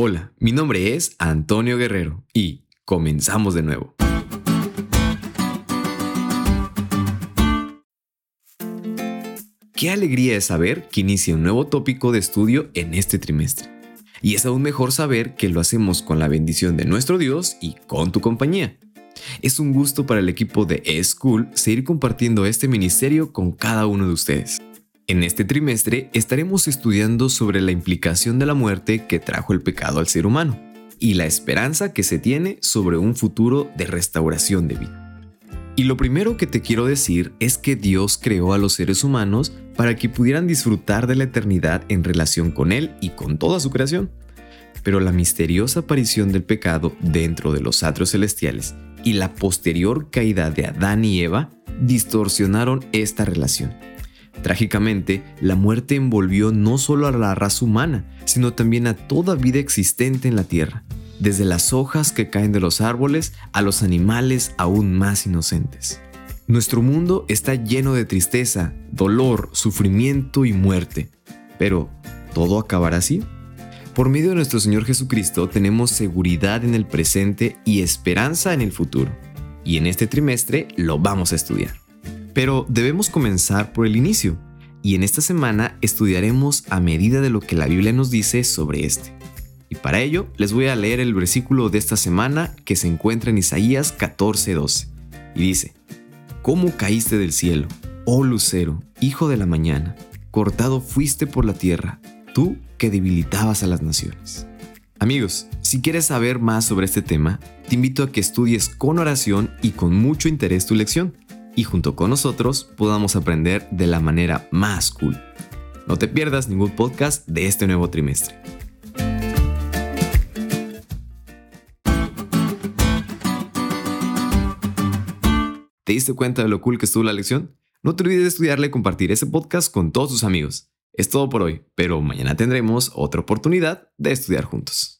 Hola, mi nombre es Antonio Guerrero y comenzamos de nuevo. Qué alegría es saber que inicia un nuevo tópico de estudio en este trimestre. Y es aún mejor saber que lo hacemos con la bendición de nuestro Dios y con tu compañía. Es un gusto para el equipo de eSchool seguir compartiendo este ministerio con cada uno de ustedes. En este trimestre estaremos estudiando sobre la implicación de la muerte que trajo el pecado al ser humano y la esperanza que se tiene sobre un futuro de restauración de vida. Y lo primero que te quiero decir es que Dios creó a los seres humanos para que pudieran disfrutar de la eternidad en relación con Él y con toda su creación. Pero la misteriosa aparición del pecado dentro de los atrios celestiales y la posterior caída de Adán y Eva distorsionaron esta relación Trágicamente, la muerte envolvió no solo a la raza humana, sino también a toda vida existente en la Tierra, desde las hojas que caen de los árboles a los animales aún más inocentes. Nuestro mundo está lleno de tristeza, dolor, sufrimiento y muerte. Pero, ¿todo acabará así? Por medio de nuestro Señor Jesucristo tenemos seguridad en el presente y esperanza en el futuro. Y en este trimestre lo vamos a estudiar. Pero debemos comenzar por el inicio, y en esta semana estudiaremos a medida de lo que la Biblia nos dice sobre este. Y para ello les voy a leer el versículo de esta semana que se encuentra en Isaías 14:12. Y dice, ¿Cómo caíste del cielo, oh lucero, hijo de la mañana? Cortado fuiste por la tierra, tú que debilitabas a las naciones. Amigos, si quieres saber más sobre este tema, te invito a que estudies con oración y con mucho interés tu lección y junto con nosotros podamos aprender de la manera más cool. No te pierdas ningún podcast de este nuevo trimestre. ¿Te diste cuenta de lo cool que estuvo la lección? No te olvides de estudiarle y compartir ese podcast con todos tus amigos. Es todo por hoy, pero mañana tendremos otra oportunidad de estudiar juntos.